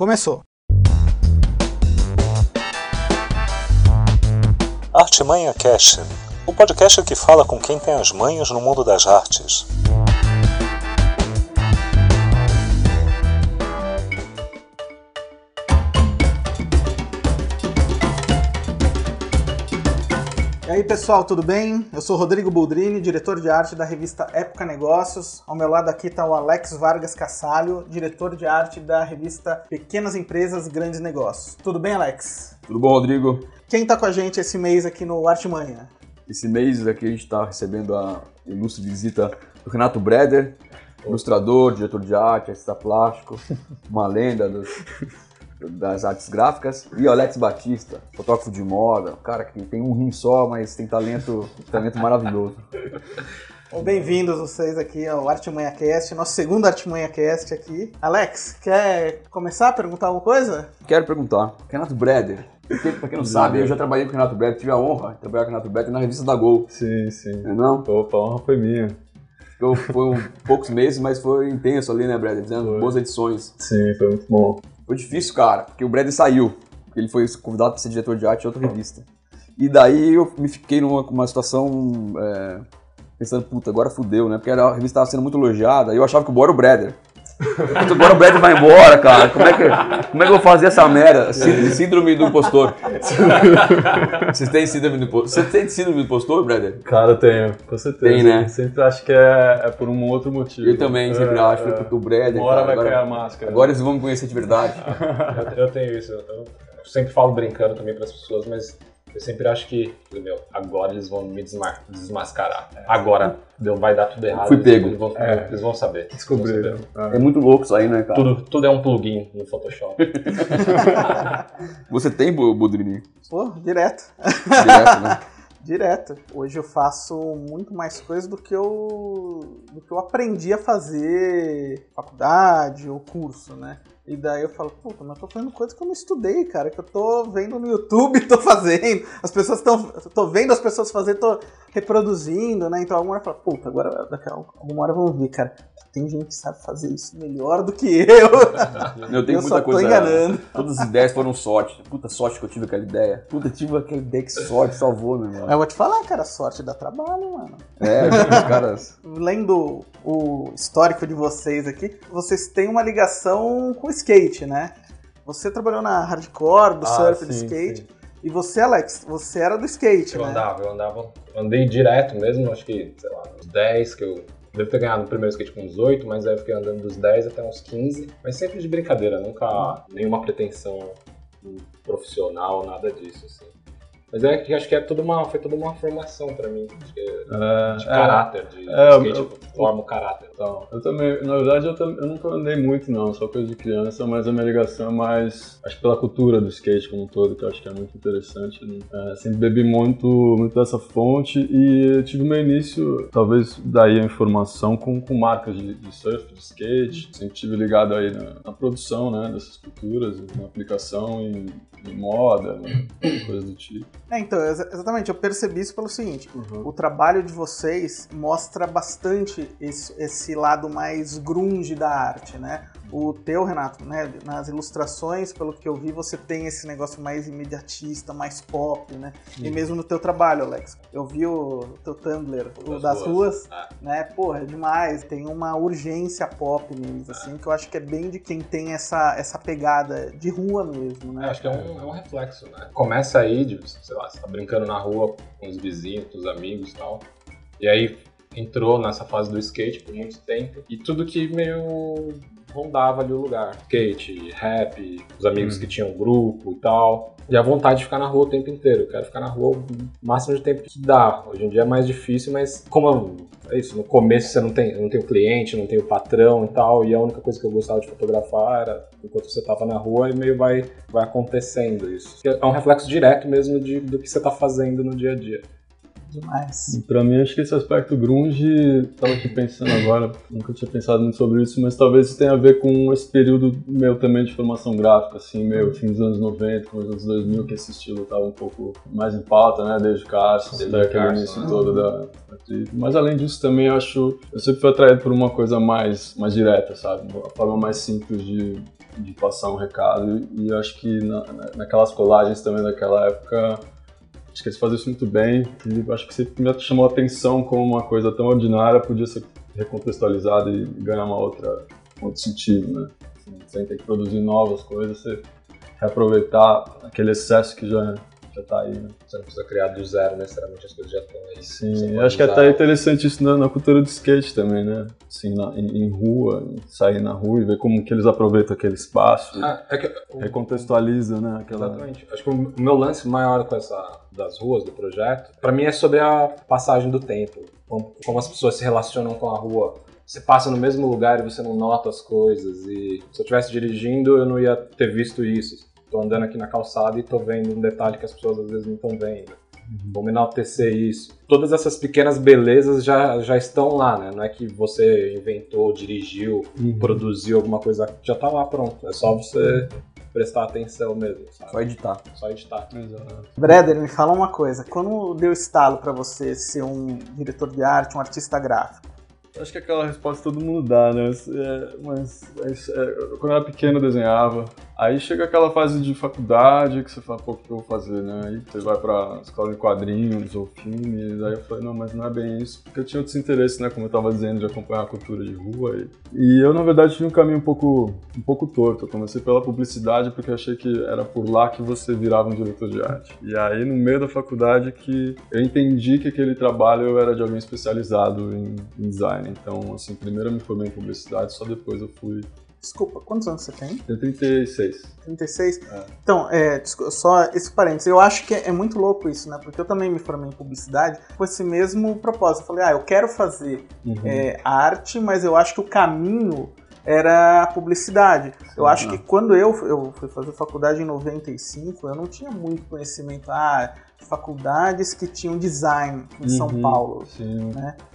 Começou. Artimanha Cash, o podcast que fala com quem tem as manhas no mundo das artes. Aí pessoal, tudo bem? Eu sou Rodrigo Boldrini, diretor de arte da revista Época Negócios. Ao meu lado aqui está o Alex Vargas Cassalho, diretor de arte da revista Pequenas Empresas Grandes Negócios. Tudo bem, Alex? Tudo bom, Rodrigo? Quem está com a gente esse mês aqui no Artimanha? Esse mês aqui a gente está recebendo a ilustre visita do Renato Breder, ilustrador, diretor de arte, artista plástico, uma lenda dos, das artes gráficas, e o Alex Batista, fotógrafo de moda, um cara que tem um rim só, mas tem talento, talento maravilhoso. Bem-vindos vocês aqui ao Artimanha Cast, nosso segundo Artimanha Cast aqui. Alex, quer começar a perguntar alguma coisa? Quero perguntar, Renato Breder, porque, pra quem não sabe, eu já trabalhei com o Renato Breder, tive a honra de trabalhar com o Renato Breder na revista da Gol. Sim, sim. Não é não? Opa, a honra foi minha. Foi um, poucos meses, mas foi intenso ali, né, Breder? Fizemos Foi. boas edições. Sim, foi muito bom. Foi difícil, cara, porque o Breder saiu. Ele foi convidado para ser diretor de arte em outra revista. E daí eu me fiquei numa uma situação é, pensando, puta, agora fudeu, né? Porque a revista estava sendo muito elogiada e eu achava que o Bora o Breder. Puta, agora o Breder vai embora, cara. Como é que, como é que eu vou fazer essa merda? Sí- Síndrome do impostor. Vocês têm síndrome do impostor? Você tem síndrome do impostor, Breder? Cara, tenho, com certeza. Tem, né? Sempre acho que é, é por um outro motivo. Eu também sempre É, acho, é. porque o. Uma hora cara, vai cair a agora, máscara. agora eles vão me conhecer de verdade. Eu, eu tenho isso. Eu, eu sempre falo brincando também para as pessoas, mas eu sempre acho que, meu, agora eles vão me desma- desmascarar. Agora deu, vai dar tudo errado. Fui pego. Eles vão, É. eles vão saber. Descobriram. Vão É muito louco isso aí, né, cara? Tudo, tudo é um plugin no Photoshop. Você tem, Bu- Budrini? Pô, direto. Direto, né? Direto. Hoje eu faço muito mais coisas do que eu do que eu aprendi a fazer faculdade ou curso, né? E daí eu falo, puta, mas eu tô fazendo coisas que eu não estudei, cara, que eu tô vendo no YouTube, tô fazendo. As pessoas estão. tô vendo as pessoas fazer, tô reproduzindo, né? Então alguma hora fala, puta, agora daqui a alguma hora vamos ver, cara. Tem gente que sabe fazer isso melhor do que eu. Eu tenho eu muita só tô coisa. enganando. Todas as ideias foram sorte. Puta sorte que eu tive aquela ideia. Puta, eu tive aquela ideia que sorte salvou, meu irmão. eu vou te falar, cara, sorte dá trabalho, mano. É, os caras. lendo o histórico de vocês aqui, vocês têm uma ligação com o skate, né? Você trabalhou na hardcore, do Ah, surf, do sim, skate. sim. E você, Alex, você era do skate, Eu né? andava, eu andava, eu andei direto mesmo, acho que, sei lá, uns 10 que eu. Devo ter ganhado no primeiro skate com uns 8, mas aí eu fiquei andando dos 10 até uns 15. Mas sempre de brincadeira, nunca nenhuma pretensão profissional, nada disso, assim. Mas é que acho que é toda uma, foi toda uma formação pra mim. É É, de é, caráter, de é, skate eu- forma o caráter. Então, eu também, na verdade, eu, eu nunca andei muito, não, só coisa de criança, mas a minha ligação é mais, acho pela cultura do skate como um todo, que eu acho que é muito interessante. né? É, sempre bebi muito, muito dessa fonte e eu tive meu início, talvez daí a informação, com, com marcas de, de surf, de skate. Sempre tive ligado aí na, na produção, né, dessas culturas, na aplicação em, em moda, né, coisas do tipo. É, então, exa- exatamente, eu percebi isso pelo seguinte: o trabalho de vocês mostra bastante esse, esse lado mais grunge da arte, né? O teu, Renato, né, nas ilustrações, pelo que eu vi, você tem esse negócio mais imediatista, mais pop, né? E mesmo no teu trabalho, Alex. Eu vi o teu Tumblr, o Das das ruas, ruas. Ah. né? Porra, é demais. Tem uma urgência pop neles, assim, que eu acho que é bem de quem tem essa, essa pegada de rua mesmo, É, né? acho que é um, é um reflexo, né? Começa aí, de, sei lá, você tá brincando na rua com os vizinhos, com os amigos e tal. E aí entrou nessa fase do skate por muito tempo. E tudo que meio rondava ali o lugar. Skate, rap, os amigos que tinham grupo e tal. E a vontade de ficar na rua o tempo inteiro. Eu quero ficar na rua o máximo de tempo que dá. Hoje em dia é mais difícil, mas como é isso, no começo você não tem, não tem o cliente, não tem o patrão e tal, e a única coisa que eu gostava de fotografar era enquanto você tava na rua e meio vai, vai acontecendo isso. É um reflexo direto mesmo de, do que você tá fazendo no dia a dia. Demais. E Pra mim, acho que esse aspecto grunge, tava aqui pensando agora, nunca tinha pensado muito sobre isso, mas talvez isso tenha a ver com esse período meu também de formação gráfica, assim, meu fim dos anos 90, com os anos 2000, que esse estilo tava um pouco mais em pauta, né, desde Carson, Sim, até aquele Carson, início né? todo da. Mas além disso também, eu acho, eu sempre fui atraído por uma coisa mais, mais direta, sabe, uma forma mais simples de, de passar um recado, e eu acho que na- naquelas colagens também daquela época, Acho que eles fazem isso muito bem. E acho que sempre me chamou a atenção como uma coisa tão ordinária podia ser recontextualizada e ganhar uma outra, um outro sentido, né? Assim, sem ter que produzir novas coisas, você reaproveitar aquele excesso que já, já tá aí, né? Você não precisa criar do zero necessariamente, as coisas já estão aí. Você Sim, acho que até é interessante isso na, na cultura do skate também, né? Assim, na- em, em rua, em sair na rua e ver como que eles aproveitam aquele espaço, Ah, é que, recontextualiza, né? Aquela... Exatamente. Acho que o meu lance maior com essa das ruas do projeto, pra mim é sobre a passagem do tempo, como, como as pessoas se relacionam com a rua. Você passa no mesmo lugar e você não nota as coisas. E se eu estivesse dirigindo, eu não ia ter visto isso. Tô andando aqui na calçada e tô vendo um detalhe que as pessoas às vezes não estão vendo. Vamos enaltecer isso. Todas essas pequenas belezas já, já estão lá, né? Não é que você inventou, dirigiu, produziu alguma coisa, já tá lá pronto. É só você prestar atenção mesmo, sabe? Só editar. Só editar. Breder, me fala uma coisa. Quando deu estalo pra você ser um diretor de arte, um artista gráfico? Acho que aquela resposta todo mundo dá, né? É, mas mas, é, quando eu era pequeno eu desenhava. Aí chega aquela fase de faculdade que você fala, pô, o que eu vou fazer, né? Aí você vai pra escola de quadrinhos ou filmes. Aí eu falei, não, mas não é bem isso. Porque eu tinha outros interesses, né? Como eu tava dizendo, de acompanhar a cultura de rua. E, e eu, na verdade, tinha um caminho um pouco, um pouco torto. Eu comecei pela publicidade porque eu achei que era por lá que você virava um diretor de arte. E aí, no meio da faculdade, que eu entendi que aquele trabalho era de alguém especializado em, em design. Então, assim, primeiro eu me formei em publicidade, só depois eu fui. Desculpa, quantos anos você tem? Tenho 36. 36? É. Então, é, só esse parênteses. Eu acho que é muito louco isso, né? Porque eu também me formei em publicidade com esse mesmo propósito. Eu falei, ah, eu quero fazer Uhum. é, arte, mas eu acho que o caminho era a publicidade. Eu acho Ah. que quando eu, eu fui fazer faculdade em 95, eu não tinha muito conhecimento. Ah, faculdades que tinham design em São Uhum. Paulo. Sim.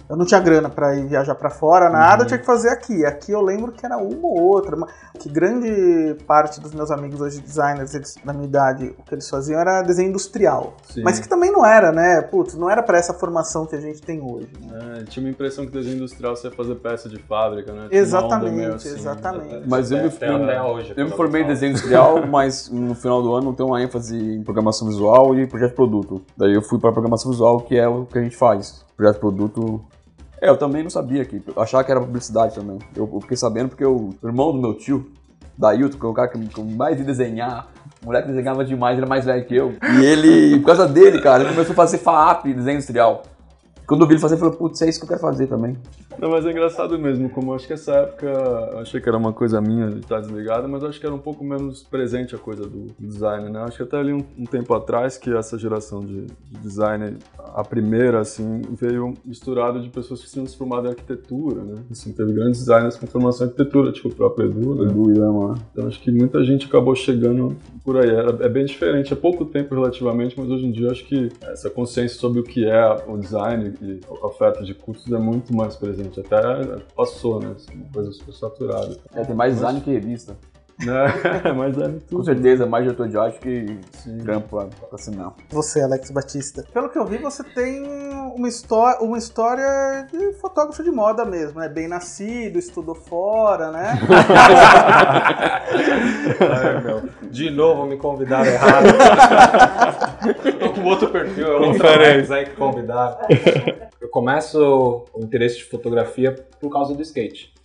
Eu não tinha grana pra ir viajar pra fora, nada, Uhum. eu tinha que fazer aqui. Aqui eu lembro que era uma ou outra. mas Que grande parte dos meus amigos hoje designers, eles, na minha idade, o que eles faziam era desenho industrial. Sim. Mas que também não era, né? Putz, não era pra essa formação que a gente tem hoje. né? É, tinha uma impressão que desenho industrial você ia fazer peça de fábrica, né? Tinha Exatamente, meio assim, exatamente. Mas eu me, Até, até hoje. eu me formei em desenho industrial, mas no final do ano tem uma ênfase em programação visual e projeto produto. Daí eu fui para programação visual, que é o que a gente faz. Projeto produto. É, eu também não sabia que. Eu achava que era publicidade também. Eu, eu fiquei sabendo porque o irmão do meu tio, Dailton, que é o cara que, que eu mais vi desenhar, o moleque desenhava demais, ele é mais velho que eu. E ele, por causa dele, cara, ele começou a fazer FAAP, desenho industrial. Quando eu vi ele fazer, eu falei, putz, é isso que eu quero fazer também. Não, mas é engraçado mesmo, como eu acho que essa época, eu achei que era uma coisa minha de estar desligado, mas eu acho que era um pouco menos presente a coisa do design, né? Acho que até ali um, um tempo atrás que essa geração de, de design, a primeira, assim, veio misturada de pessoas que tinham se formado em arquitetura, né? Assim, teve grandes designers com formação em arquitetura, tipo o próprio Edu, né? Edu e Lama. Então acho que muita gente acabou chegando por aí. Era- é bem diferente, é pouco tempo relativamente, mas hoje em dia eu acho que essa consciência sobre o que é o design e a oferta de cursos é muito mais presente. Até passou, né? Assim, uma coisa super saturada. É, tem mais design que revista. Mas é tudo. Com certeza, mais diretor de arte que Sim. trampo pra, assinar. Você, Alex Batista. Pelo que eu vi, você tem uma, histó uma história de fotógrafo de moda mesmo, né? Bem nascido, estudou fora, né? Ai, meu. De novo me convidaram errado. Tô com outro perfil, é outro Alex aí que convidaram. Eu começo o interesse de fotografia por causa do skate.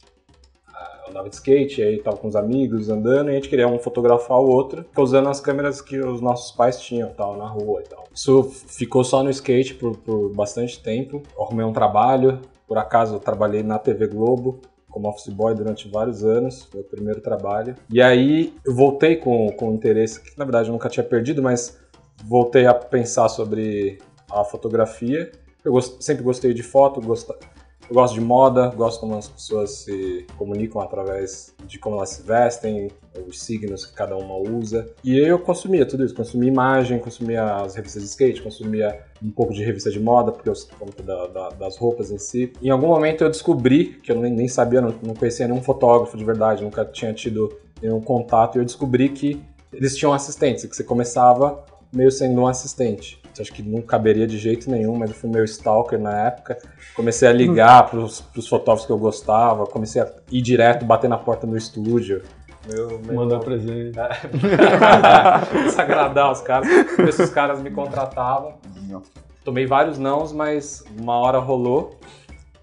Andava de skate, aí tava com os amigos andando e a gente queria um fotografar o outro, usando as câmeras que os nossos pais tinham tal, na rua e tal. Isso ficou só no skate por, por bastante tempo. Eu arrumei um trabalho, por acaso eu trabalhei na TV Globo como office boy durante vários anos, foi o primeiro trabalho. E aí eu voltei com, com interesse, que na verdade eu nunca tinha perdido, mas voltei a pensar sobre a fotografia. Eu gost- sempre gostei de foto, Eu gosto de moda, gosto como as pessoas se comunicam através de como elas se vestem, os signos que cada uma usa. E eu consumia tudo isso, consumia imagem, consumia as revistas de skate, consumia um pouco de revista de moda, porque eu conta da, da, das roupas em si. Em algum momento eu descobri, que eu nem, nem sabia, não, não conhecia nenhum fotógrafo de verdade, nunca tinha tido nenhum contato, e eu descobri que eles tinham assistentes, que você começava meio sendo um assistente. Acho que não caberia de jeito nenhum, mas eu fui meio stalker na época. Comecei a ligar pros, pros fotógrafos que eu gostava, comecei a ir direto, bater na porta do estúdio. Meu, meu... Mandar presente. Desagradar os caras. Ver se os caras me contratavam. Tomei vários nãos, mas uma hora rolou.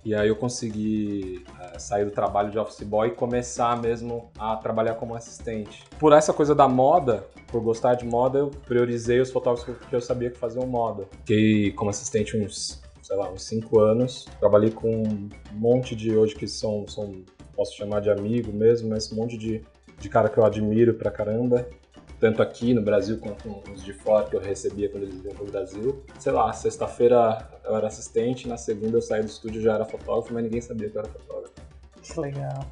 E aí eu consegui é, sair do trabalho de office boy e começar mesmo a trabalhar como assistente. Por essa coisa da moda, por gostar de moda, eu priorizei os fotógrafos que eu sabia que faziam moda. Fiquei como assistente uns, sei lá, uns 5 anos. Trabalhei com um monte de hoje que são, são posso chamar de amigo mesmo, mas um monte de, de cara que eu admiro pra caramba tanto aqui no Brasil quanto os de fora que eu recebia quando eles vinham pro Brasil. Sei lá, sexta-feira eu era assistente, na segunda eu saí do estúdio já era fotógrafo, mas ninguém sabia que eu era fotógrafo. Que legal.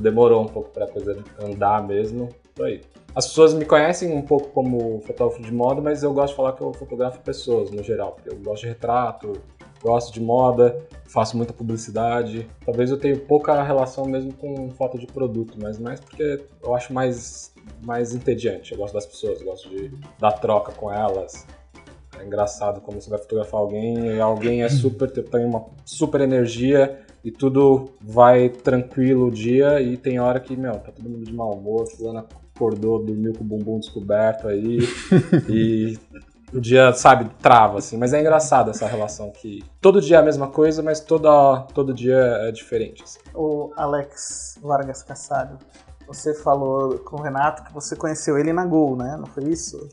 Demorou um pouco pra coisa andar mesmo, foi aí. As pessoas me conhecem um pouco como fotógrafo de moda, mas eu gosto de falar que eu fotografo pessoas no geral, porque eu gosto de retrato, gosto de moda, faço muita publicidade. Talvez eu tenha pouca relação mesmo com foto de produto, mas mais porque eu acho mais, mais entediante. Eu gosto das pessoas, gosto de dar troca com elas. É engraçado como você vai fotografar alguém e alguém é super, tem uma super energia e tudo vai tranquilo o dia e tem hora que, meu, tá todo mundo de mau humor, fulano acordou, dormiu com o bumbum descoberto aí e o dia, sabe, trava, assim. Mas é engraçado essa relação que todo dia é a mesma coisa, mas toda, todo dia é diferente. Assim. O Alex Vargas Cassado, você falou com o Renato que você conheceu ele na Gol, né? Não foi isso?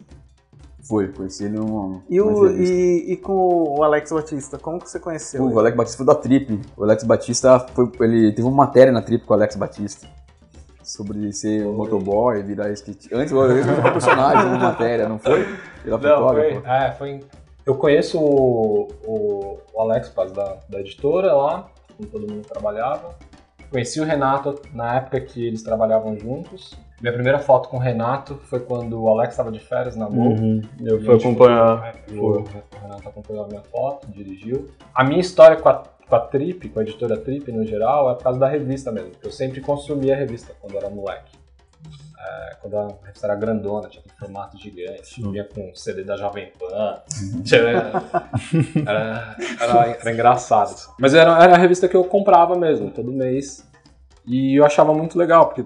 Foi, conheci ele numa. E, o, e, e, com o Alex Batista, como que você conheceu? O, o Alex Batista foi da Trip. O Alex Batista foi. Ele teve uma matéria na Trip com o Alex Batista sobre ser um motoboy, virar skate. Antes eu era um personagem uma matéria, não foi? Era não, foi, é, foi. Eu conheço o, o, o Alex Paz da, da editora lá, com todo mundo trabalhava. Conheci o Renato na época que eles trabalhavam juntos. Minha primeira foto com o Renato foi quando o Alex estava de férias na Gol. Uhum. Eu fui acompanhar. Foi, o Renato acompanhou a minha foto, dirigiu. A minha história com a com a Trip, com a editora Trip no geral, é por causa da revista mesmo. Eu sempre consumia a revista quando era moleque. É, quando a revista era grandona, tinha um formato gigante, vinha com CD da Jovem Pan. era, era, era, engraçado. Mas era, era a revista que eu comprava mesmo, todo mês. E eu achava muito legal, porque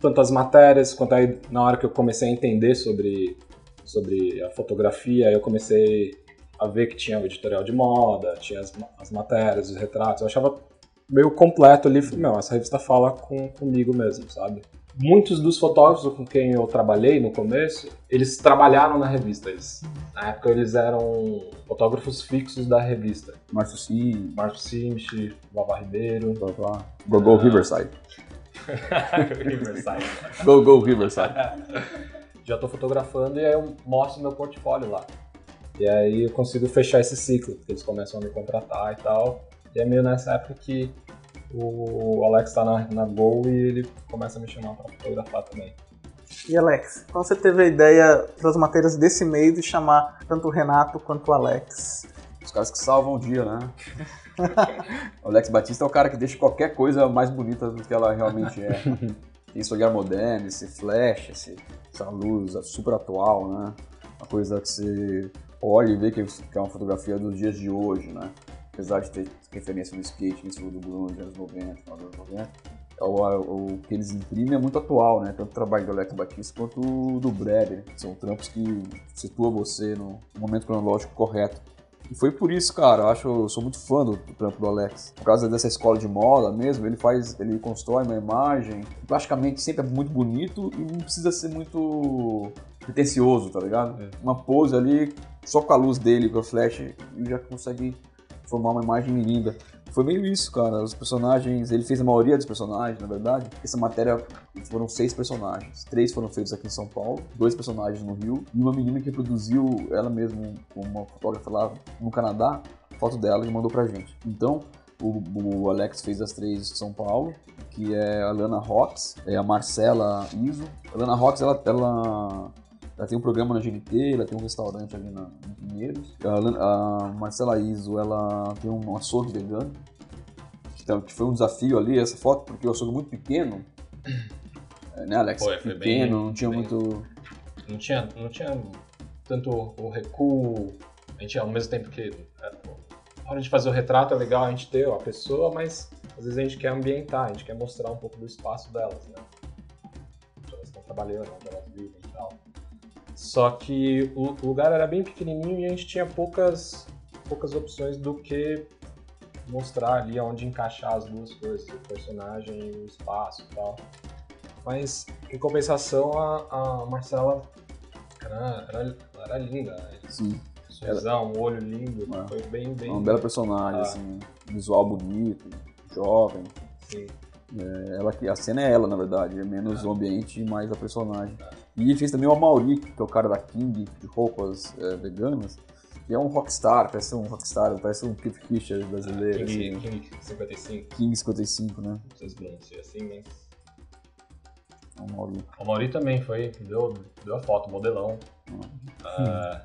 tanto as matérias, quanto aí na hora que eu comecei a entender sobre, sobre a fotografia, eu comecei a ver que tinha o editorial de moda, tinha as, as matérias, os retratos. Eu achava meio completo ali. Não, essa revista fala com, comigo mesmo, sabe? Muitos dos fotógrafos com quem eu trabalhei no começo, eles trabalharam na revista. Eles, na época eles eram fotógrafos fixos da revista. Márcio Sim. Márcio Simchi, Vava Ribeiro. Vavá. Go Go Riverside. Riverside. go Go Riverside. Já estou fotografando e aí eu mostro meu portfólio lá. E aí eu consigo fechar esse ciclo, porque eles começam a me contratar e tal. E é meio nessa época que o Alex tá na, na Gol e ele começa a me chamar para fotografar também. E Alex, quando você teve a ideia das matérias desse meio de chamar tanto o Renato quanto o Alex? Os caras que salvam o dia, né? o Alex Batista é o cara que deixa qualquer coisa mais bonita do que ela realmente é. Esse olhar moderno, esse flash, esse, essa luz super atual, né? Uma coisa que você olha e vê que é uma fotografia dos dias de hoje, né? Apesar de ter referência no skate, no do Bruno dos anos 90, dos anos 90, é o, que eles imprimem é muito atual, né? Tanto o trabalho do Alex Batista quanto do Breder. São trampos que situam você no momento cronológico correto. E foi por isso, cara, eu acho, eu sou muito fã do, do, trampo do Alex. Por causa dessa escola de moda mesmo, ele faz, ele constrói uma imagem, praticamente sempre é muito bonito e não precisa ser muito pretencioso, tá ligado? É. Uma pose ali, só com a luz dele, com o flash, ele já consegue formar uma imagem linda. Foi meio isso, cara. Os personagens, ele fez a maioria dos personagens, na verdade. Essa matéria foram seis personagens. Três foram feitos aqui em São Paulo, dois personagens no Rio, e uma menina que produziu ela mesma, uma fotógrafa lá no Canadá, foto dela e mandou pra gente. Então, O, o Alex fez as três de São Paulo, que é a Lana Rocks, é a Marcela Iso. A Lana Rocks, ela, ela, ela tem um programa na GNT, ela tem um restaurante ali na, em Pinheiros. A, a Marcela Iso, ela tem um açougue vegano. Então, que foi um desafio ali, essa foto, porque o açougue é muito pequeno. É, né, Alex? Foi, foi pequeno, bem- não tinha bem- muito... Não tinha, não tinha tanto o recuo. A gente, ao mesmo tempo que. é, Na hora de fazer o retrato é legal a gente ter a pessoa, mas às vezes a gente quer ambientar, a gente quer mostrar um pouco do espaço delas, né? Elas estão trabalhando, onde elas vivem. Só que o o lugar era bem pequenininho e a gente tinha poucas, poucas opções do que mostrar ali onde encaixar as duas coisas, o personagem e o espaço e tal. Mas, em compensação, a, a Marcela era, era, era linda. né? Sim, Sorrisão, um olho lindo. É. Foi bem, bem. uma bela personagem, Ah. assim, visual bonito, jovem. Sim. É, ela, que- a cena é ela, na verdade, é menos o ambiente e mais a personagem. E fez também o Amaury, que é o cara da King, de roupas é, veganas, que é um rockstar, parece um rockstar, parece um Keith Richards brasileiro, King, assim, King 55, King 55, né? não sei se pronuncia assim, mas. É o Amaury. O Mauri também foi, deu, deu a foto, modelão. Ah,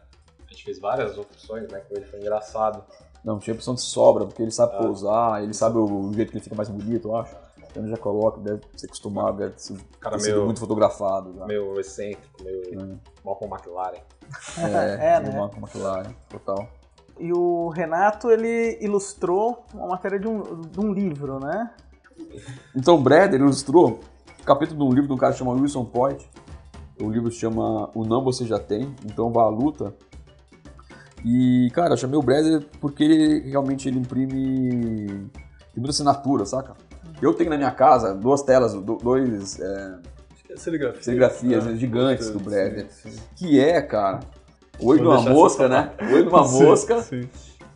a gente fez várias opções, né? Com ele foi engraçado. Não, tinha opção de sobra, porque ele sabe Ah. pousar, ele sabe o jeito que ele fica mais bonito, eu acho. Então ele já coloca, deve ser acostumado, deve ser, Cara ter sido meio- muito fotografado. Já. Meio excêntrico, meio É. Malcolm McLaren. É, É, né? uma McLaren, total. E o Renato, ele ilustrou uma matéria de um, de um livro, né? Então o Breder ilustrou um capítulo de um livro de um cara chamado Wilson Point. O livro se chama O Não Você Já Tem, então vá à luta. E, cara, eu chamei o Breder porque ele, realmente ele imprime tem muita assinatura, saca? Eu tenho na minha casa duas telas, do- dois é, é serigrafia. serigrafias É, gigantes do sim, Breder. sim. Que é, cara, o olho de uma mosca, né? O olho de uma mosca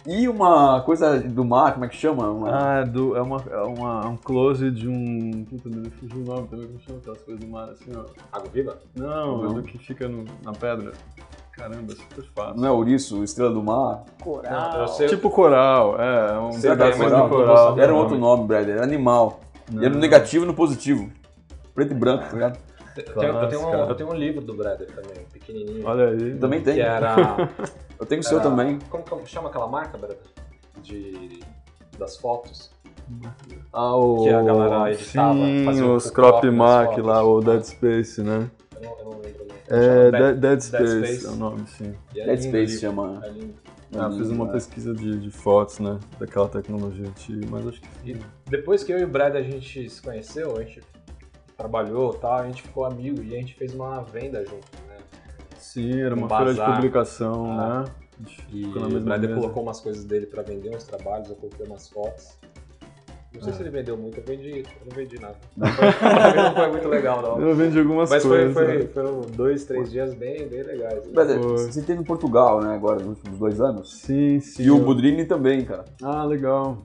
e uma coisa do mar, como é que chama? Uma- Ah, é, do, é, uma, é uma, um close de um. Puta, me fugiu o nome também, como chama aquelas coisas do mar assim, ó. Água Viva? Não, Não. é do que fica no- na pedra. Caramba, é super fácil. Não é ouriço, estrela do mar? Coral. sei- Tipo coral, é, é um Sei bem, não- não coral. saber. Era um outro nome, brother. Era animal. E era no Não. negativo e no positivo. Preto e branco, tá ligado? Eu tenho, eu, tenho um, eu tenho um livro do Brother também, pequenininho. Olha aí. Também tem. Que era. Eu tenho o seu era- também. Como, chama aquela marca, Brother? De. Das fotos? Ah, o... Que a galera editava, Sim, os crop crop mark lá, o Dead Space, né? Eu não, eu não lembro o nome. É, Dead, Dead Space é o nome, sim. É Dead Space livro. chama. É. Ah, fiz uma pesquisa de, de fotos, né? Daquela tecnologia antiga, mas acho que E depois que eu e o Brad a gente se conheceu, a gente trabalhou e tal, a gente ficou amigo e a gente fez uma venda junto, né? sim, era uma Um feira de publicação, Ah. né? E o Brad mesa. colocou umas coisas dele pra vender, uns trabalhos, eu coloquei umas fotos. Não sei Ah. se ele vendeu muito, eu vendi, eu não vendi nada. Não foi, não foi muito legal, não. Eu vendi algumas Mas foi, coisas. foi, né? foram dois, três dias bem, bem legais. né? Brother, Foi. você teve em Portugal, né, agora, nos últimos dois anos. Sim, sim. E o eu- Budrini também, cara. Ah, legal.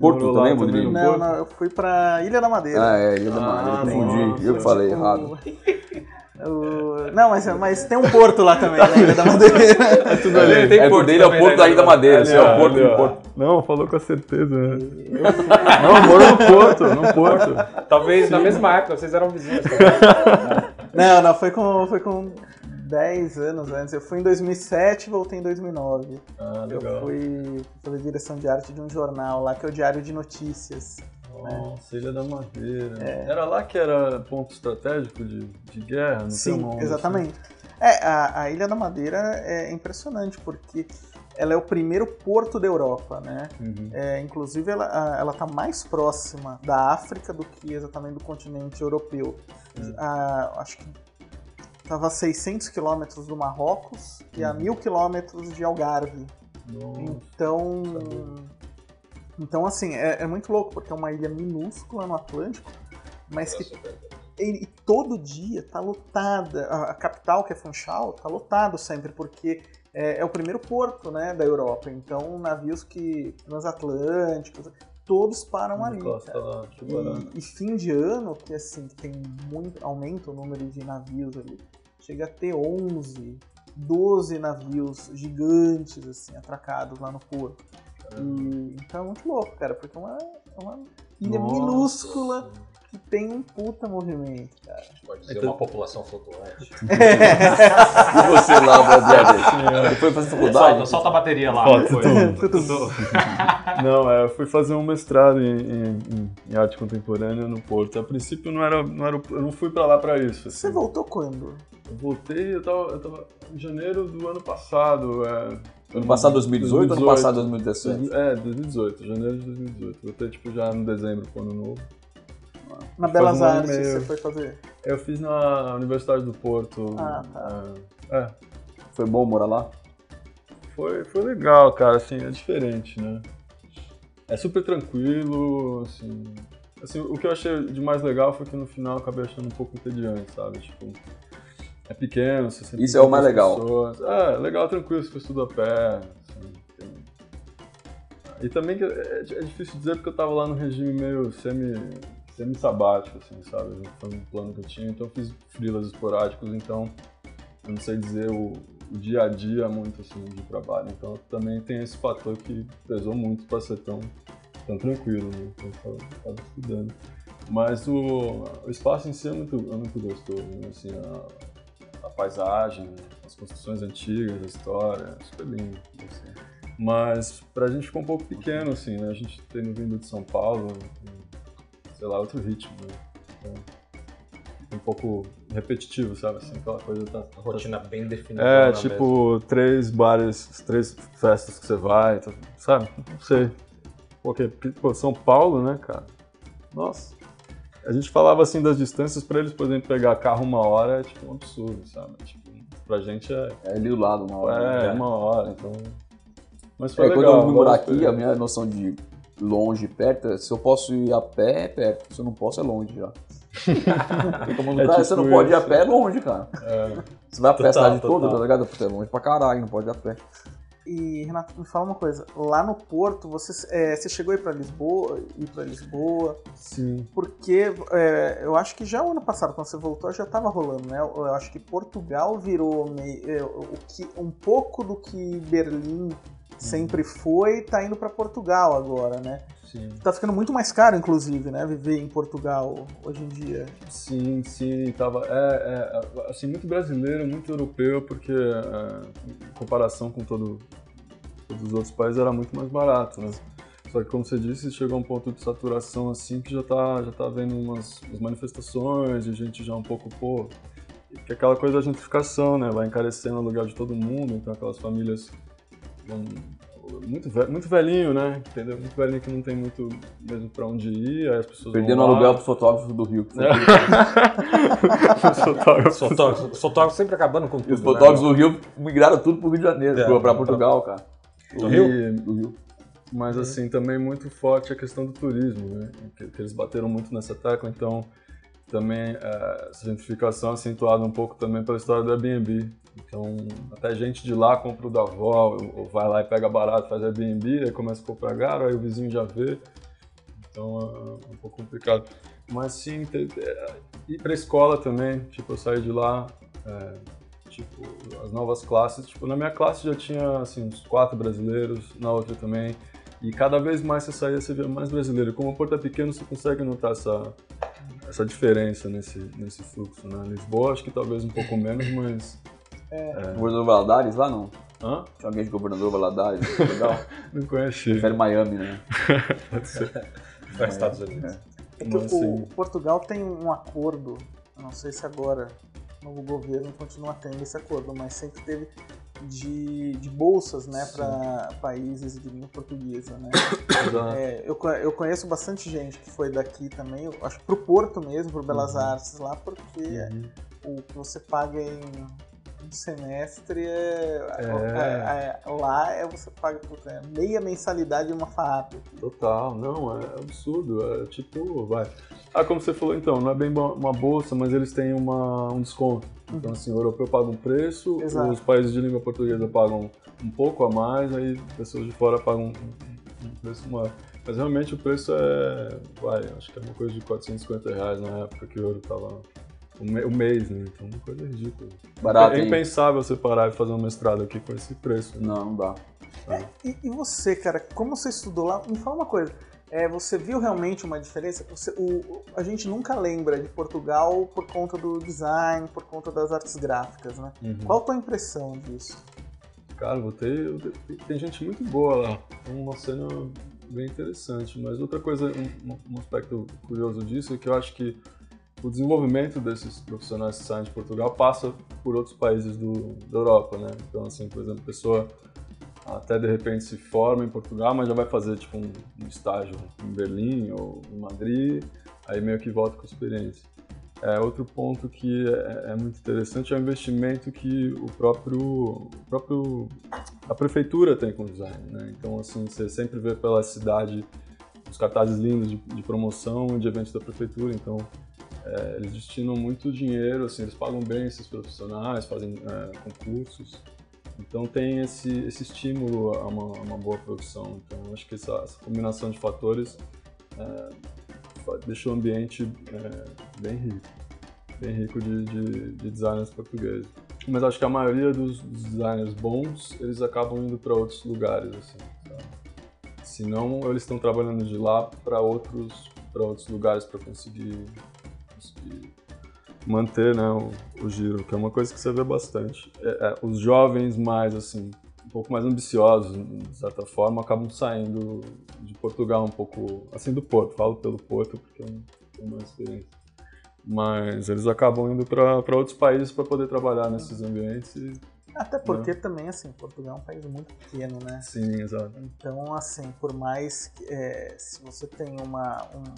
Porto Morou lá também, também, Budrini? no Não, Porto? não, eu fui pra Ilha da Madeira. Ah, é, Ilha da Ah, Madeira, confundi. Eu que falei O- errado. o- Não, mas, mas tem um porto lá também, na Ilha da Madeira. É tudo ali. Tem É, o Porto dele é o também, Porto né, da Ilha da Madeira, Ali, esse é o Porto ali, do. Porto. Não, falou com certeza, né? não, morou no Porto, no Porto. Talvez na mesma época, vocês eram vizinhos também. Não, não, foi com, foi com 10 anos antes. Eu fui em 2007 e voltei em 2009. Ah, Eu legal. fui fazer direção de arte de um jornal lá, que é o Diário de Notícias. Nossa, Ilha da Madeira. É. Era lá que era ponto estratégico de, de guerra? Não Sim, exatamente. É, a, a Ilha da Madeira é impressionante, porque ela é o primeiro porto da Europa, né? assim? Uhum. É, inclusive, ela, a- ela tá mais próxima da África do que exatamente do continente europeu. Hum. Ah, acho que estava a 600 quilômetros do Marrocos e a Uhum. 1000 quilômetros de Algarve. Nossa, Então. Então assim, é, é muito louco, porque é uma ilha minúscula no Atlântico, mas que e, e todo dia tá lotada. A, capital, que é Funchal, tá lotado sempre, porque é, é o primeiro porto né, da Europa. Então, navios que transatlânticos, todos param ali. Lá, que barato. E, e fim de ano, que assim, tem muito, aumenta o número de navios ali, chega a ter 11, 12 navios gigantes, assim, atracados lá no porto. E, então é muito louco, cara, porque é uma, é uma ilha Nossa. minúscula que tem um puta movimento, cara. Pode dizer Então- uma população flutuante. E você lá, Você foi fazer faculdade? Solta, solta a bateria lá. Ó, depois. tudo. Não, é, eu fui fazer um mestrado em, em- em arte contemporânea no Porto. A princípio não era, não era, eu não fui pra lá pra isso. Você assim. voltou quando? Eu voltei, eu tava, eu tava em janeiro do ano passado. É, Ano passado 2018 ou ano passado 2017? É, 2018, janeiro de 2018. Voltei tipo já em dezembro pro ano novo. Na Faz Belas um Artes meio. você foi fazer? Eu fiz na Universidade do Porto. Ah, tá. É, é, Foi bom morar lá? foi, foi legal, cara, assim, é diferente, né? É super tranquilo, assim. Assim, o que eu achei de mais legal foi que no final eu acabei achando um pouco entediante, sabe? Tipo, é pequeno, você Isso é o mais legal. pessoas. É, legal, tranquilo, você faz tudo a pé. assim, E também que é, é difícil dizer porque eu tava lá no regime meio semi, semi-sabático, assim, sabe? Foi um plano que eu tinha, então eu fiz frilas esporádicos, então eu não sei dizer o, o dia a dia muito assim de trabalho. Então também tem esse fator que pesou muito para ser tão, tão tranquilo, né? Então eu tava, estudando. Mas o, o espaço em si é muito, é muito gostoso, né? Assim, a paisagem, as construções antigas, a história, super lindo. Assim. Mas pra gente ficou um pouco pequeno, assim, né? A gente tendo vindo de São Paulo, sei lá, outro ritmo, né? Então, um pouco repetitivo, sabe? Assim, aquela coisa tá, Uma rotina bem definida. é, tipo, três bares, três festas que você vai, tá- sabe? Não sei. Porque, pô, São Paulo, né, cara? Nossa. A gente falava assim das distâncias pra eles, por exemplo, pegar carro uma hora é tipo um absurdo, sabe? Tipo, pra gente é, É ali do lado, uma hora. é, né? uma hora, então. Mas foi É, quando legal. eu vim morar aqui, a minha noção de longe e perto, é, se eu posso ir a pé, é perto. Se eu não posso, é longe já. Porque como É cara, tipo você não pode ir a pé, é longe, cara. É, Você vai a pé a Total, cidade toda, total. tá ligado? Puta, é longe pra caralho, não pode ir a pé. E, Renato, me fala uma coisa. Lá no Porto, você, é, você chegou a ir pra Lisboa, ir pra Lisboa, sim. porque é, eu acho que já o ano passado, quando você voltou, já tava rolando, né? Eu, eu acho que Portugal virou meio, é, o que, um pouco do que Berlim sempre foi, tá indo pra Portugal agora, né? Sim. Tá ficando muito mais caro, inclusive, né? Viver em Portugal hoje em dia. Sim, sim, tava. É, é, assim, muito brasileiro, muito europeu, porque é, em comparação com todo, todos os outros países era muito mais barato, né? Só que, como você disse, chegou a um ponto de saturação assim que já tá, já tá vendo umas, umas manifestações de gente já um pouco, pô. Que é aquela coisa da gentrificação, né? Vai encarecendo o aluguel de todo mundo, então aquelas famílias vão- muito, ve- muito velhinho, né? Entendeu? Muito velhinho que não tem muito mesmo pra onde ir, aí as pessoas Perdendo vão lá. aluguel pro fotógrafo do Rio. que foi- Os fotógrafos. Fotógrafo, os fotógrafos sempre acabando com tudo. E os né? fotógrafos do Rio migraram tudo pro Rio de Janeiro, É, pra- pra. Portugal, cara. Do Rio? E- Do Rio. Mas assim, também muito forte a questão do turismo, né? Que, que eles bateram muito nessa tecla, então também é, essa gentrificação é acentuada um pouco também pela história do Airbnb. Então, até gente de lá compra o da avó, ou vai lá e pega barato, faz Airbnb, aí começa a comprar caro, aí o vizinho já vê. Então é um pouco complicado. Mas sim, é, ir pra escola também, tipo, eu saí de lá, é, tipo, as novas classes, tipo, na minha classe já tinha, assim, uns quatro brasileiros, na outra também, e cada vez mais você saía, você via mais brasileiro. Como o Porto é pequeno, você consegue notar essa, essa diferença nesse, nesse fluxo, né? Lisboa, acho que talvez um pouco menos, mas... Governador Valadares lá não? Hã? Tinha alguém de governador Valadares? Legal. Não conheci. Prefere Miami, né? Pode ser. Os Estados Unidos. É que Mas, o, o Portugal tem um acordo, eu não sei se agora o novo governo continua tendo esse acordo, mas sempre teve de, de bolsas né, para países de língua portuguesa. Né? É, eu, eu conheço bastante gente que foi daqui também, eu acho pro Porto mesmo, pro Belas Uhum. Artes lá, porque o que você paga em semestre é, é- é- lá é você paga é meia mensalidade de uma FAAP. Total, não, é absurdo. É tipo, vai. Ah, como você falou então, não é bem uma bolsa, mas eles têm uma, um desconto. Então, assim, o europeu paga um preço, Exato. os países de língua portuguesa pagam um pouco a mais, aí pessoas de fora pagam um, preço maior. Mas realmente o preço é, vai, acho que é uma coisa de 450 reais na época que o euro tava. O, o mês, né? Então, uma coisa ridícula. Barato, é hein? impensável você parar e fazer um mestrado aqui com esse preço. né? Não, não dá. sabe? E, e você, cara, como você estudou lá, me fala uma coisa. É, você viu realmente uma diferença? Você- o- a gente nunca lembra de Portugal por conta do design, por conta das artes gráficas, né? Uhum. Qual a tua impressão disso? Cara, voltei. eu- Tem, gente muito boa lá. É uma cena bem interessante. Mas outra coisa, um, um aspecto curioso disso é que eu acho que o desenvolvimento desses profissionais que saem de Portugal passa por outros países do, da Europa, né? Então, assim, por exemplo, a pessoa até de repente se forma em Portugal, mas já vai fazer tipo um, um estágio em Berlim ou em Madrid, aí meio que volta com experiência. É, outro ponto que é, é muito interessante é o investimento que o próprio, o próprio a prefeitura tem com o design, né? Então assim você sempre vê pela cidade os cartazes lindos de, de promoção e de eventos da prefeitura, então é, eles destinam muito dinheiro, assim eles pagam bem esses profissionais, fazem é, concursos, então tem esse, esse estímulo a uma, a uma boa produção. Então acho que essa, essa combinação de fatores é, deixa o ambiente é, bem rico, bem rico de, de, de designers portugueses. Mas acho que a maioria dos, designers bons, eles acabam indo para outros lugares, assim, sabe? Se não, eles estão trabalhando de lá para outros, para outros lugares para conseguir, manter né, o, o giro, que é uma coisa que você vê bastante. É, é, os jovens mais, assim, um pouco mais ambiciosos, de certa forma, acabam saindo de Portugal um pouco, assim, do Porto. Falo pelo Porto porque eu não tenho mais experiência. Mas eles acabam indo para outros países para poder trabalhar nesses ambientes. E, Até porque também, assim, Portugal é um país muito pequeno, né? sim, exato. Então, assim, por mais que é, se você tem uma um-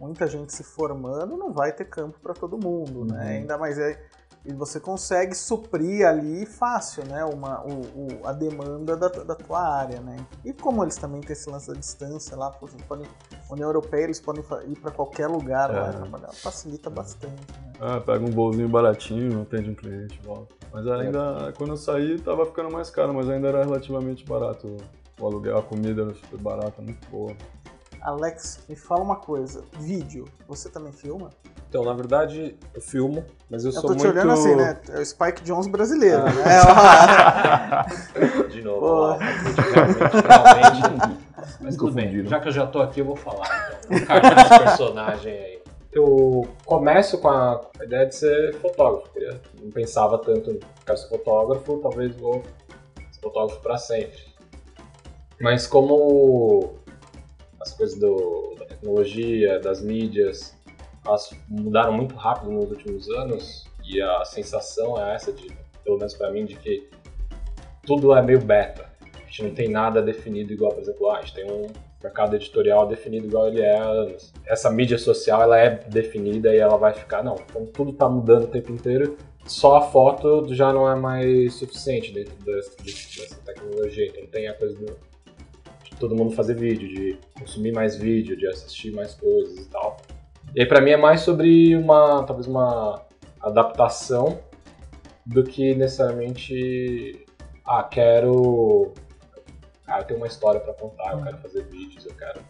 muita gente se formando, não vai ter campo para todo mundo, né? Uhum. Ainda mais é e você consegue suprir ali fácil, né? Uma, o, o- a demanda da, da tua área, né? E como eles também têm esse lance da distância lá, pô, eles podem, União Europeia, eles podem ir para qualquer lugar lá É. trabalhar, facilita bastante, né? Ah, pega um voozinho baratinho, atende um cliente, volta. Mas ainda, quando eu saí, tava ficando mais caro, mas ainda era relativamente barato. O aluguel, a comida era super barata, muito boa. Alex, me fala uma coisa, vídeo, você também filma? Então, na verdade, eu filmo, mas eu, Eu sou tô te muito... olhando assim, né? É o Spike Jones brasileiro, Ah. né? De novo, ó, realmente, realmente. Mas tudo bem, já que eu já tô aqui, eu vou falar. Então. Esse personagem aí. Eu começo com a ideia de ser fotógrafo. Eu não pensava tanto em quero ser fotógrafo, talvez vou ser fotógrafo para sempre. Mas como as coisas do, da tecnologia, das mídias, elas mudaram muito rápido nos últimos anos e a sensação é essa de, pelo menos para mim, de que tudo é meio beta. A gente não tem nada definido igual, por exemplo, ah, a gente tem um mercado editorial definido igual ele é há anos. Essa mídia social ela é definida e ela vai ficar, não. Então tudo está mudando o tempo inteiro. Só a foto já não é mais suficiente dentro dessa, dessa tecnologia. Então tem a coisa do, todo mundo fazer vídeo, de consumir mais vídeo, de assistir mais coisas e tal. E aí pra mim é mais sobre uma, talvez uma adaptação do que necessariamente, ah, quero, ah, eu tenho uma história pra contar, eu quero fazer vídeos, eu quero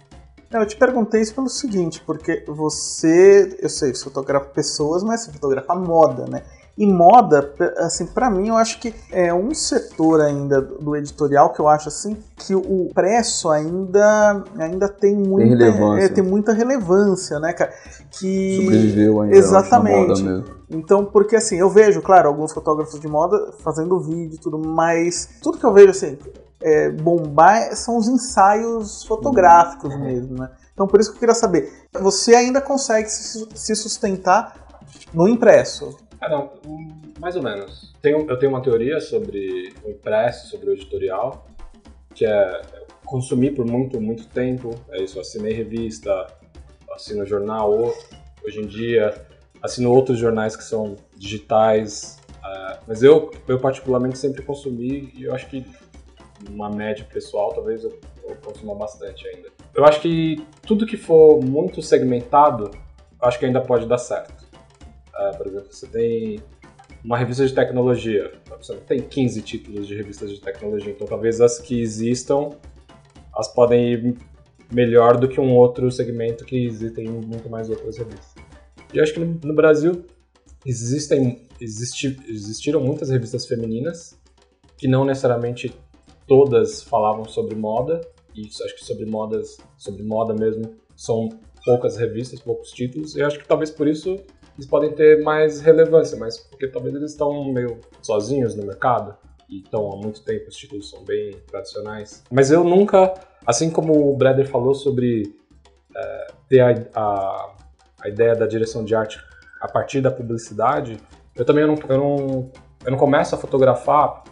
Não, eu te perguntei isso pelo seguinte, porque você, eu sei, você fotografa pessoas, mas você fotografa moda, né? E moda, assim, pra mim, eu acho que é um setor ainda do editorial que eu acho assim que o preço ainda ainda tem muita relevância. é, tem muita relevância, né, cara? Que Sobreviveu ainda Exatamente. moda mesmo. Então, porque assim, eu vejo, claro, alguns fotógrafos de moda fazendo vídeo e tudo, mas tudo que eu vejo, assim, é, bombar são os ensaios fotográficos mesmo, né? Então, por isso que eu queria saber, você ainda consegue se se sustentar no impresso? Mais ou menos. Tenho, eu tenho uma teoria sobre o impresso, sobre o editorial, que é consumir por muito, muito tempo. É isso, assinei revista, assino jornal, ho- hoje em dia assino outros jornais que são digitais. ah, mas eu, eu particularmente sempre consumi e eu acho que uma média pessoal talvez eu, eu consuma bastante ainda. Eu acho que tudo que for muito segmentado, acho que ainda pode dar certo. Ah, por exemplo, você tem uma revista de tecnologia, você tem 15 títulos de revistas de tecnologia, então talvez as que existam, elas podem ir melhor do que um outro segmento que existem muito mais outras revistas. E acho que no, no Brasil existem, existi, existiram muitas revistas femininas que não necessariamente todas falavam sobre moda, e acho que sobre modas, sobre moda mesmo, são poucas revistas, poucos títulos, e acho que talvez por isso eles podem ter mais relevância, mas porque talvez eles estão meio sozinhos no mercado e estão há muito tempo, os títulos são bem tradicionais. Mas eu nunca, assim como o Breder falou sobre é, ter a, a, a, ideia da direção de arte a partir da publicidade, eu também não, eu não, eu não começo a fotografar,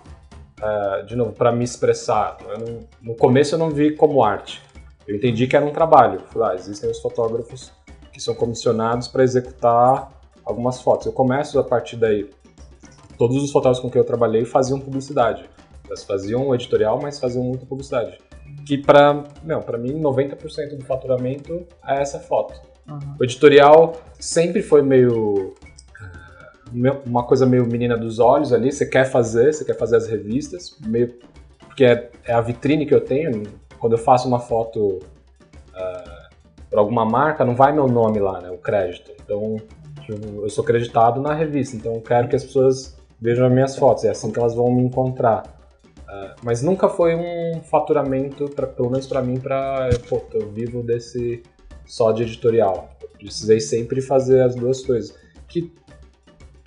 é, de novo, para me expressar. Não, no começo eu não vi como arte. Eu entendi que era um trabalho. Falei, ah, existem os fotógrafos são comissionados para executar algumas fotos. Eu começo a partir daí. Todos os fotógrafos com quem eu trabalhei faziam publicidade. Eles faziam editorial, mas faziam muita publicidade. Que para, não, para mim 90% do faturamento é essa foto. Uhum. O editorial sempre foi meio uma coisa meio menina dos olhos ali, você quer fazer, você quer fazer as revistas, meio porque é, é a vitrine que eu tenho. Quando eu faço uma foto para alguma marca, não vai meu nome lá, né? O crédito. Então, eu sou creditado na revista, então eu quero que as pessoas vejam as minhas fotos, é assim que elas vão me encontrar. Uh, mas nunca foi um faturamento, pra, pelo menos para mim, para eu vivo desse só de editorial. Eu precisei sempre fazer as duas coisas. Que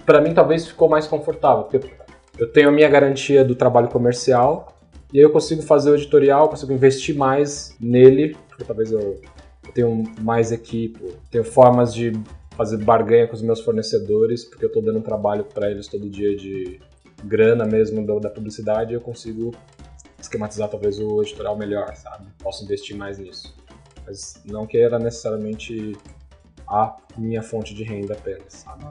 para mim talvez ficou mais confortável, porque eu tenho a minha garantia do trabalho comercial e aí eu consigo fazer o editorial, consigo investir mais nele, porque talvez eu tenho mais equipe, tenho formas de fazer barganha com os meus fornecedores, porque eu estou dando trabalho para eles todo dia de grana mesmo da publicidade, eu consigo esquematizar talvez o editorial melhor, sabe? Posso investir mais nisso. Mas não que era necessariamente a minha fonte de renda apenas, sabe?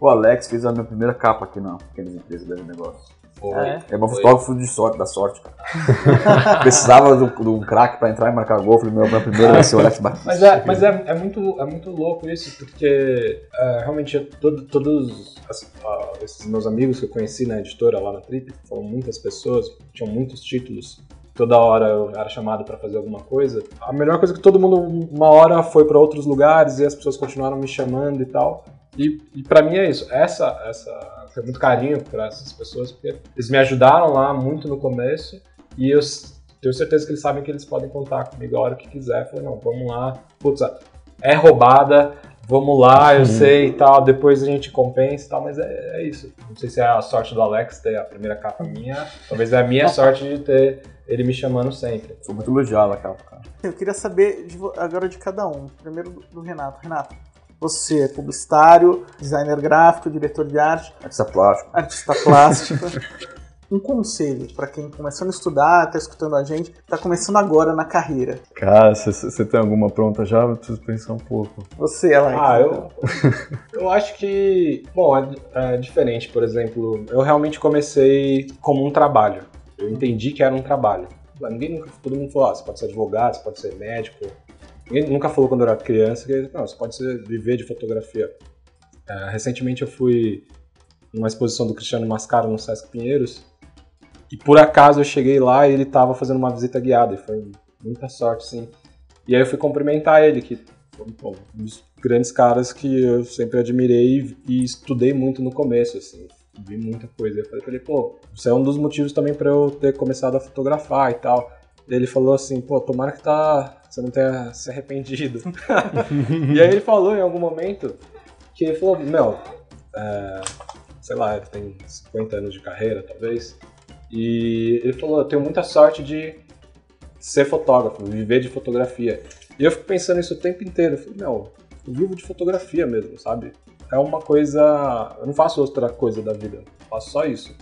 O Alex fez a minha primeira capa aqui na pequena empresa dele negócio. Foi, é, é meu fotógrafo de sorte, da sorte, cara. Precisava de um craque pra entrar e marcar gol. Falei, meu, meu primeiro vai ser o Alex Batista. Mas, é, mas é, é, muito, é muito louco isso, porque é, realmente todo, todos as, uh, esses meus amigos que eu conheci na editora lá na Trip, foram muitas pessoas, tinham muitos títulos. Toda hora eu era chamado para fazer alguma coisa. A melhor coisa é que todo mundo, uma hora, foi para outros lugares e as pessoas continuaram me chamando e tal. E, e para mim é isso. Essa, essa tenho muito carinho para essas pessoas, porque eles me ajudaram lá muito no começo e eu tenho certeza que eles sabem que eles podem contar comigo a hora que quiser. Eu falei, não, vamos lá. Putz, é roubada, vamos lá, eu uhum. sei e tal, depois a gente compensa e tal, mas é, é, isso. Não sei se é a sorte do Alex ter a primeira capa minha, talvez é a minha sorte de ter ele me chamando sempre. Sou muito elogiado a capa, cara. Eu queria saber de, agora de cada um. Primeiro do Renato. Renato, você é publicitário, designer gráfico, diretor de arte, artista plástico. Artista plástico. um conselho para quem começando a estudar, está escutando a gente, está começando agora na carreira? Cara, você tem alguma pronta já? Eu preciso pensar um pouco. Você, Alex. Ah, eu, eu acho que, bom, é, é, diferente, por exemplo, eu realmente comecei como um trabalho. Eu entendi que era um trabalho. Ninguém nunca, todo mundo falou, ah, você pode ser advogado, você pode ser médico, Ninguém nunca falou quando eu era criança que não, você pode viver de fotografia. Uh, recentemente eu fui numa exposição do Cristiano Mascaro no Sesc Pinheiros e por acaso eu cheguei lá e ele estava fazendo uma visita guiada e foi muita sorte, sim. E aí eu fui cumprimentar ele, que foi um dos grandes caras que eu sempre admirei e estudei muito no começo, assim. Vi muita coisa. Eu falei pra ele, pô, isso é um dos motivos também para eu ter começado a fotografar e tal. Ele falou assim, pô, tomara que tá, você não tenha se arrependido. e aí ele falou em algum momento que ele falou, meu, é, sei lá, tem 50 anos de carreira, talvez, e ele falou, eu tenho muita sorte de ser fotógrafo, viver de fotografia. E eu fico pensando isso o tempo inteiro. Eu falei, meu, eu vivo de fotografia mesmo, sabe? É uma coisa. Eu não faço outra coisa da vida, eu faço só isso.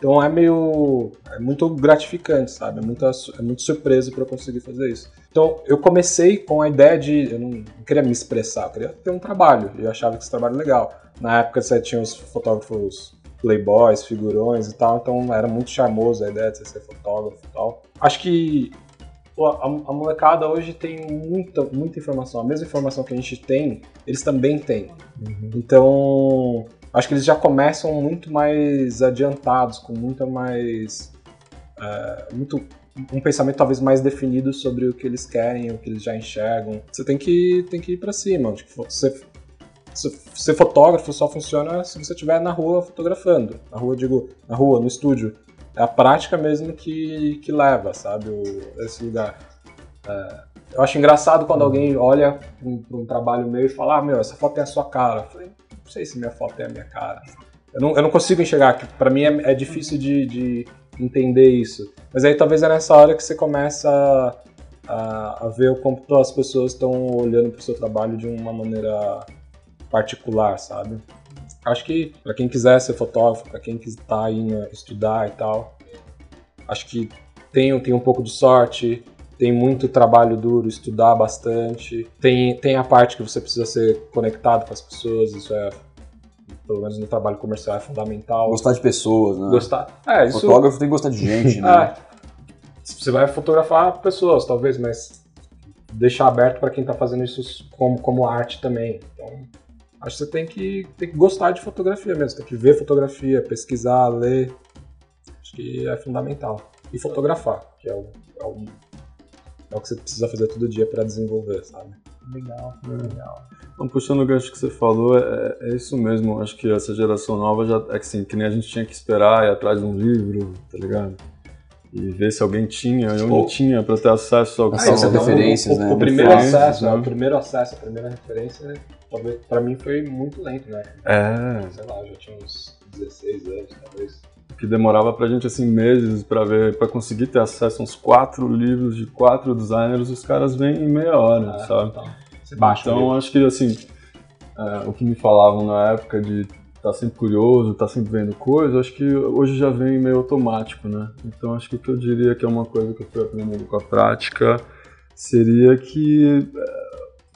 Então é meio. É muito gratificante, sabe? É muito, é muito surpresa para eu conseguir fazer isso. Então eu comecei com a ideia de. Eu não, não queria me expressar, eu queria ter um trabalho. E eu achava que esse trabalho era legal. Na época você tinha os fotógrafos playboys, figurões e tal, então era muito charmoso a ideia de você ser fotógrafo e tal. Acho que a, a, molecada hoje tem muita, muita informação. A mesma informação que a gente tem, eles também têm. Uhum. Então, acho que eles já começam muito mais adiantados, com muita mais. Uh, muito, um pensamento talvez mais definido sobre o que eles querem, o que eles já enxergam. Você tem que, tem que ir para cima. Tipo, você, ser fotógrafo só funciona se você estiver na rua fotografando. Na rua, digo, na rua, no estúdio. é a prática mesmo que, que leva, sabe, o, esse lugar. É, eu acho engraçado quando alguém olha para um, um trabalho meu e fala, ah, meu, essa foto é a sua cara. Eu falei, não sei se minha foto é a minha cara. Eu não, eu não consigo enxergar, que para mim é, é difícil de, de entender isso. Mas aí talvez é nessa hora que você começa a, a ver como as pessoas estão olhando para o seu trabalho de uma maneira particular, sabe? Acho que para quem quiser ser fotógrafo, para quem está indo estudar e tal, acho que tem, tem um pouco de sorte, tem muito trabalho duro, estudar bastante, tem, tem a parte que você precisa ser conectado com as pessoas, isso é pelo menos no trabalho comercial é fundamental. Gostar de pessoas, né? Gostar. É, isso... Fotógrafo tem que gostar de gente, né? é. Você vai fotografar pessoas, talvez, mas deixar aberto para quem está fazendo isso como, como arte também. Então, acho que você tem que, tem que gostar de fotografia mesmo, tem que ver fotografia, pesquisar, ler. Acho que é fundamental. E fotografar, que é o, é o, é o que você precisa fazer todo dia para desenvolver, sabe? Legal, legal. Então, puxando o gancho que você falou, é, é, isso mesmo. Acho que essa geração nova já é que assim, que nem a gente tinha que esperar ir atrás de um livro, tá ligado? E ver se alguém tinha, e onde tinha, para ter acesso ao acesso a referências, o, né? O, primeiro Referências, acesso, né? o primeiro acesso, a primeira referência, talvez para mim foi muito lento, né? É, Sei lá, eu já tinha uns 16 anos, talvez. Que demorava pra gente assim meses pra ver, para conseguir ter acesso a uns quatro livros de quatro designers, os caras vêm em meia hora, Ah, sabe? Então, você baixa Então acho que assim, é, o que me falavam na época de estar sempre curioso, estar sempre vendo coisas, acho que hoje já vem meio automático, né? Então acho que o que eu diria que é uma coisa que eu fui aprendendo com a prática seria que é,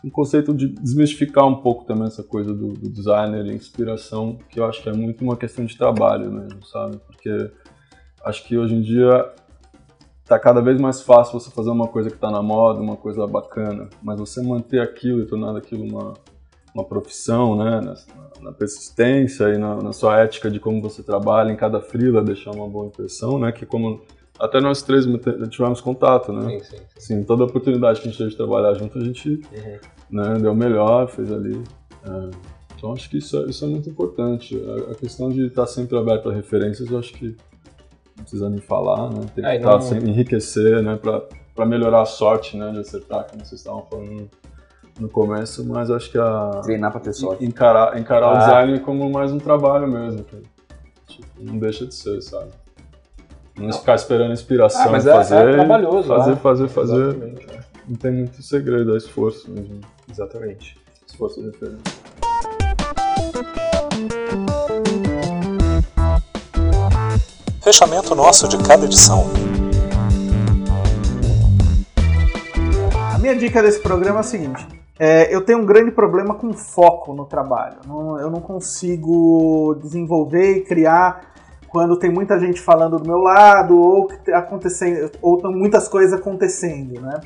um conceito de desmistificar um pouco também essa coisa do, do designer e inspiração, que eu acho que é muito uma questão de trabalho mesmo, sabe? Porque acho que hoje em dia tá cada vez mais fácil você fazer uma coisa que tá na moda, uma coisa bacana, mas você manter aquilo e tornar aquilo uma, uma profissão, né, na, na persistência e na, na sua ética de como você trabalha em cada frila, deixar uma boa impressão, né, que como até nós três tivemos contato, né, Sim, sim, sim. toda oportunidade que a gente teve de trabalhar junto, a gente Uhum. Né, deu o melhor, fez ali. É, então acho que isso é, isso é muito importante. A, a questão de estar sempre aberto a referências, eu acho que não precisa nem falar, né? Tem que É, estar não- sempre enriquecer, né? Para melhorar a sorte, né? De acertar, como vocês estavam falando no começo, mas acho que a Treinar pra ter sorte. encarar, encarar o Ah. design como mais um trabalho mesmo, que, tipo, não deixa de ser, sabe? Não, ficar esperando inspiração Ah, mas é- fazer, é trabalhoso, fazer, é. fazer, fazer. Exatamente, é. Não tem muito segredo, é esforço mesmo. Exatamente. Esforço de referência. Fechamento nosso de cada edição. A minha dica desse programa é a seguinte: é, eu tenho um grande problema com foco no trabalho. Não- eu não consigo desenvolver e criar quando tem muita gente falando do meu lado ou que tá acontecendo ou tem muitas coisas acontecendo, né?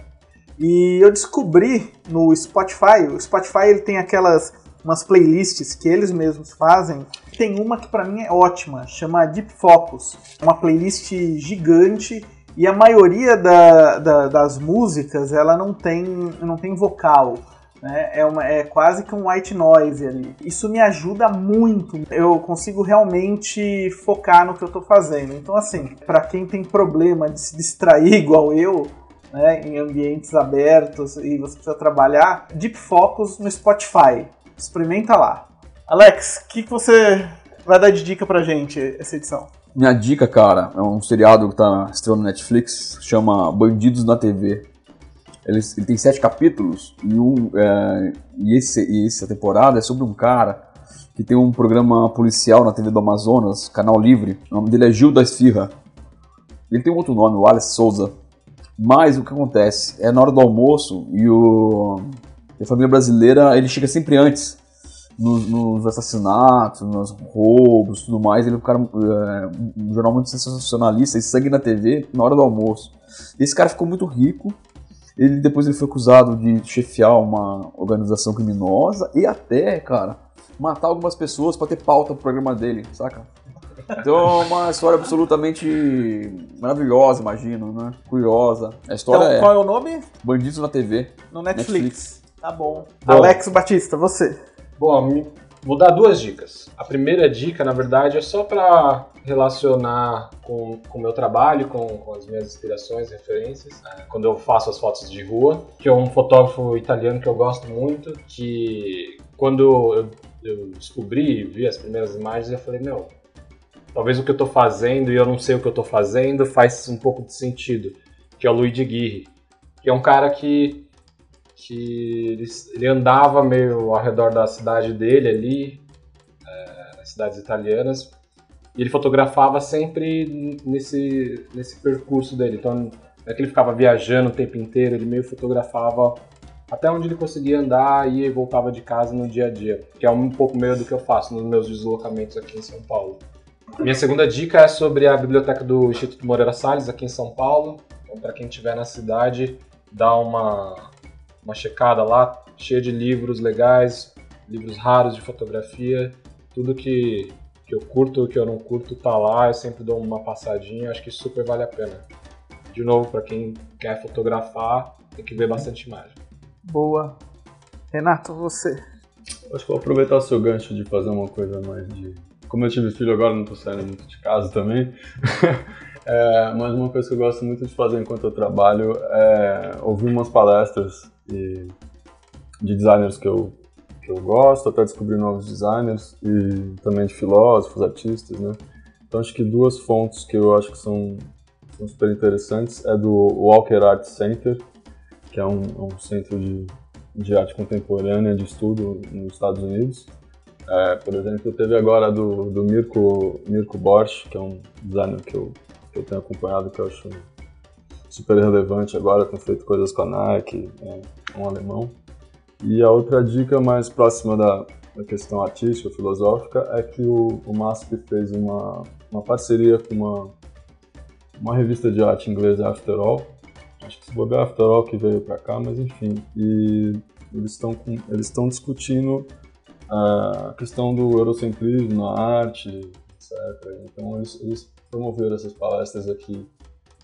E eu descobri no Spotify, o Spotify ele tem aquelas umas playlists que eles mesmos fazem. Tem uma que pra mim é ótima, chama Deep Focus, uma playlist gigante e a maioria da- da- das músicas ela não tem, não tem vocal. Né? É, uma, é quase que um white noise ali. Isso me ajuda muito. Eu consigo realmente focar no que eu tô fazendo. Então, assim, para quem tem problema de se distrair igual eu, né, em ambientes abertos e você precisa trabalhar, Deep Focus no Spotify. Experimenta lá. Alex, o que, que você vai dar de dica pra gente essa edição? Minha dica, cara, é um seriado que tá estreando no Netflix, chama Bandidos na TV. Ele, ele tem sete capítulos e, um, é, e, esse, e essa temporada é sobre um cara que tem um programa policial na TV do Amazonas, canal livre. O nome dele é Gil da Esfirra. Ele tem um outro nome, o Alex Souza. Mas o que acontece? É na hora do almoço e o, a família brasileira ele chega sempre antes nos, nos assassinatos, nos roubos tudo mais. Ele é um, cara, é, um jornal muito sensacionalista e sangue na TV na hora do almoço. Esse cara ficou muito rico. Ele depois ele foi acusado de chefiar uma organização criminosa e até, cara, matar algumas pessoas para ter pauta pro programa dele, saca? Então é uma história absolutamente maravilhosa, imagino, né? Curiosa. A história Então, é qual é o nome? Bandidos na TV. No Netflix. Netflix. Tá bom. Bom. Alex Batista, você. Bom, Vou dar duas dicas. A primeira dica, na verdade, é só para relacionar com o meu trabalho, com, com, as minhas inspirações, referências, né? quando eu faço as fotos de rua, que é um fotógrafo italiano que eu gosto muito, que quando eu, eu descobri, vi as primeiras imagens, eu falei, meu, talvez o que eu estou fazendo e eu não sei o que eu estou fazendo faz um pouco de sentido, que é o Luigi Guirri, que é um cara que que ele, andava meio ao redor da cidade dele ali, é, nas cidades italianas, e ele fotografava sempre nesse, nesse percurso dele. Então, não é que ele ficava viajando o tempo inteiro, ele meio fotografava até onde ele conseguia andar e voltava de casa no dia a dia, que é um pouco meio do que eu faço nos meus deslocamentos aqui em São Paulo. Minha segunda dica é sobre a biblioteca do Instituto Moreira Salles, aqui em São Paulo. Então, para quem estiver na cidade, dá uma, uma checada lá, cheia de livros legais, livros raros de fotografia, tudo que, que eu curto e que eu não curto tá lá, eu sempre dou uma passadinha, acho que super vale a pena. De novo, para quem quer fotografar, tem que ver bastante imagem. Boa. Renato, você. Acho que vou aproveitar o seu gancho de fazer uma coisa mais de. Como eu tive filho agora, não tô saindo muito de casa também. é, mas uma coisa que eu gosto muito de fazer enquanto eu trabalho é ouvir umas palestras e de designers que eu, que eu gosto, até descobrir novos designers e também de filósofos, artistas, né? Então acho que duas fontes que eu acho que são, são super interessantes é do Walker Art Center, que é um, um centro de, de arte contemporânea de estudo nos Estados Unidos. É, por exemplo, teve agora do, do Mirko, Mirko Borsch, que é um designer que eu, que eu tenho acompanhado, que eu acho super relevante agora, tem feito coisas com a Nike, é um alemão. E a outra dica mais próxima da, da questão artística, filosófica, é que o, o MASP fez uma, uma parceria com uma, uma revista de arte inglesa, After All. Acho que se bobear After All que veio para cá, mas enfim. E eles estão eles estão discutindo a questão do eurocentrismo na arte, etc. Então eles, eles promoveram essas palestras aqui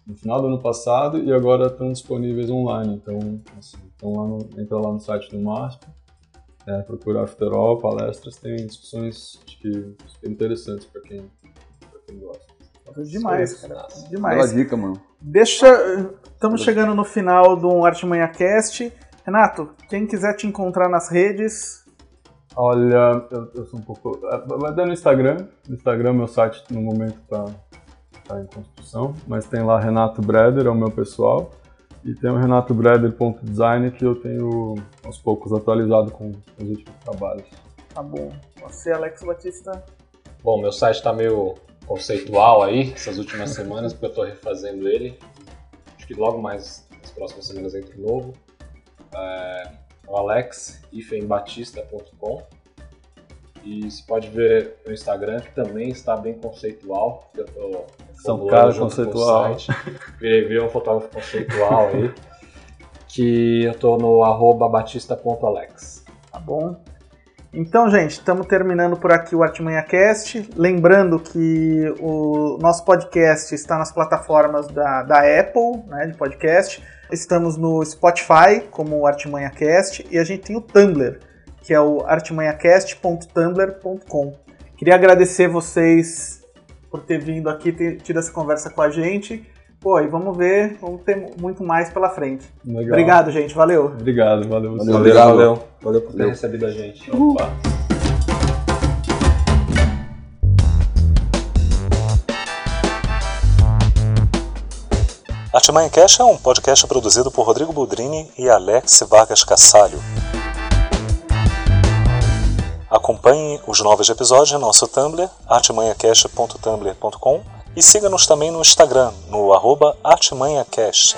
no final do ano passado e agora estão disponíveis online. Então, assim, então lá no, entra lá no site do MASP, é, procura After All, palestras, tem discussões acho que interessantes para quem, quem gosta. Demais, cara. Demais. Boa dica, mano. Deixa. Estamos chegando no final do Arte Manhã Cast. Renato, quem quiser te encontrar nas redes. Olha, eu, eu sou um pouco. Vai dar no Instagram. No Instagram, meu site no momento tá está em construção, mas tem lá Renato Breder, é o meu pessoal, e tem o renatobreder.design que eu tenho aos poucos atualizado com os últimos trabalhos. Tá bom. Você, Alex Batista? Bom, meu site está meio conceitual aí essas últimas semanas, porque eu estou refazendo ele. Acho que logo mais nas próximas semanas entra novo. É, o alexifembatista.com e você pode ver no Instagram que também está bem conceitual. Eu tô São cara conceitual. Virei um fotógrafo conceitual aí. Que eu tô no arroba batista.alex. Tá bom. Então, gente, estamos terminando por aqui o Artimanha Cast. Lembrando que o nosso podcast está nas plataformas da, da Apple, né, de podcast. Estamos no Spotify, como o Artimanha Cast, e a gente tem o Tumblr que é o artimanhacast.tumblr.com. Queria agradecer vocês por ter vindo aqui, ter tido essa conversa com a gente. Pô, e vamos ver, vamos ter muito mais pela frente. Legal. Obrigado, gente. Valeu. Obrigado, valeu. Valeu, valeu. Valeu, valeu por ter recebido a gente. Opa. Artimanha Cash é um podcast produzido por Rodrigo Budrini e Alex Vargas Cassalho. Acompanhe os novos episódios no nosso Tumblr, artimanhacast.tumblr.com e siga-nos também no Instagram, no arroba artimanhacast.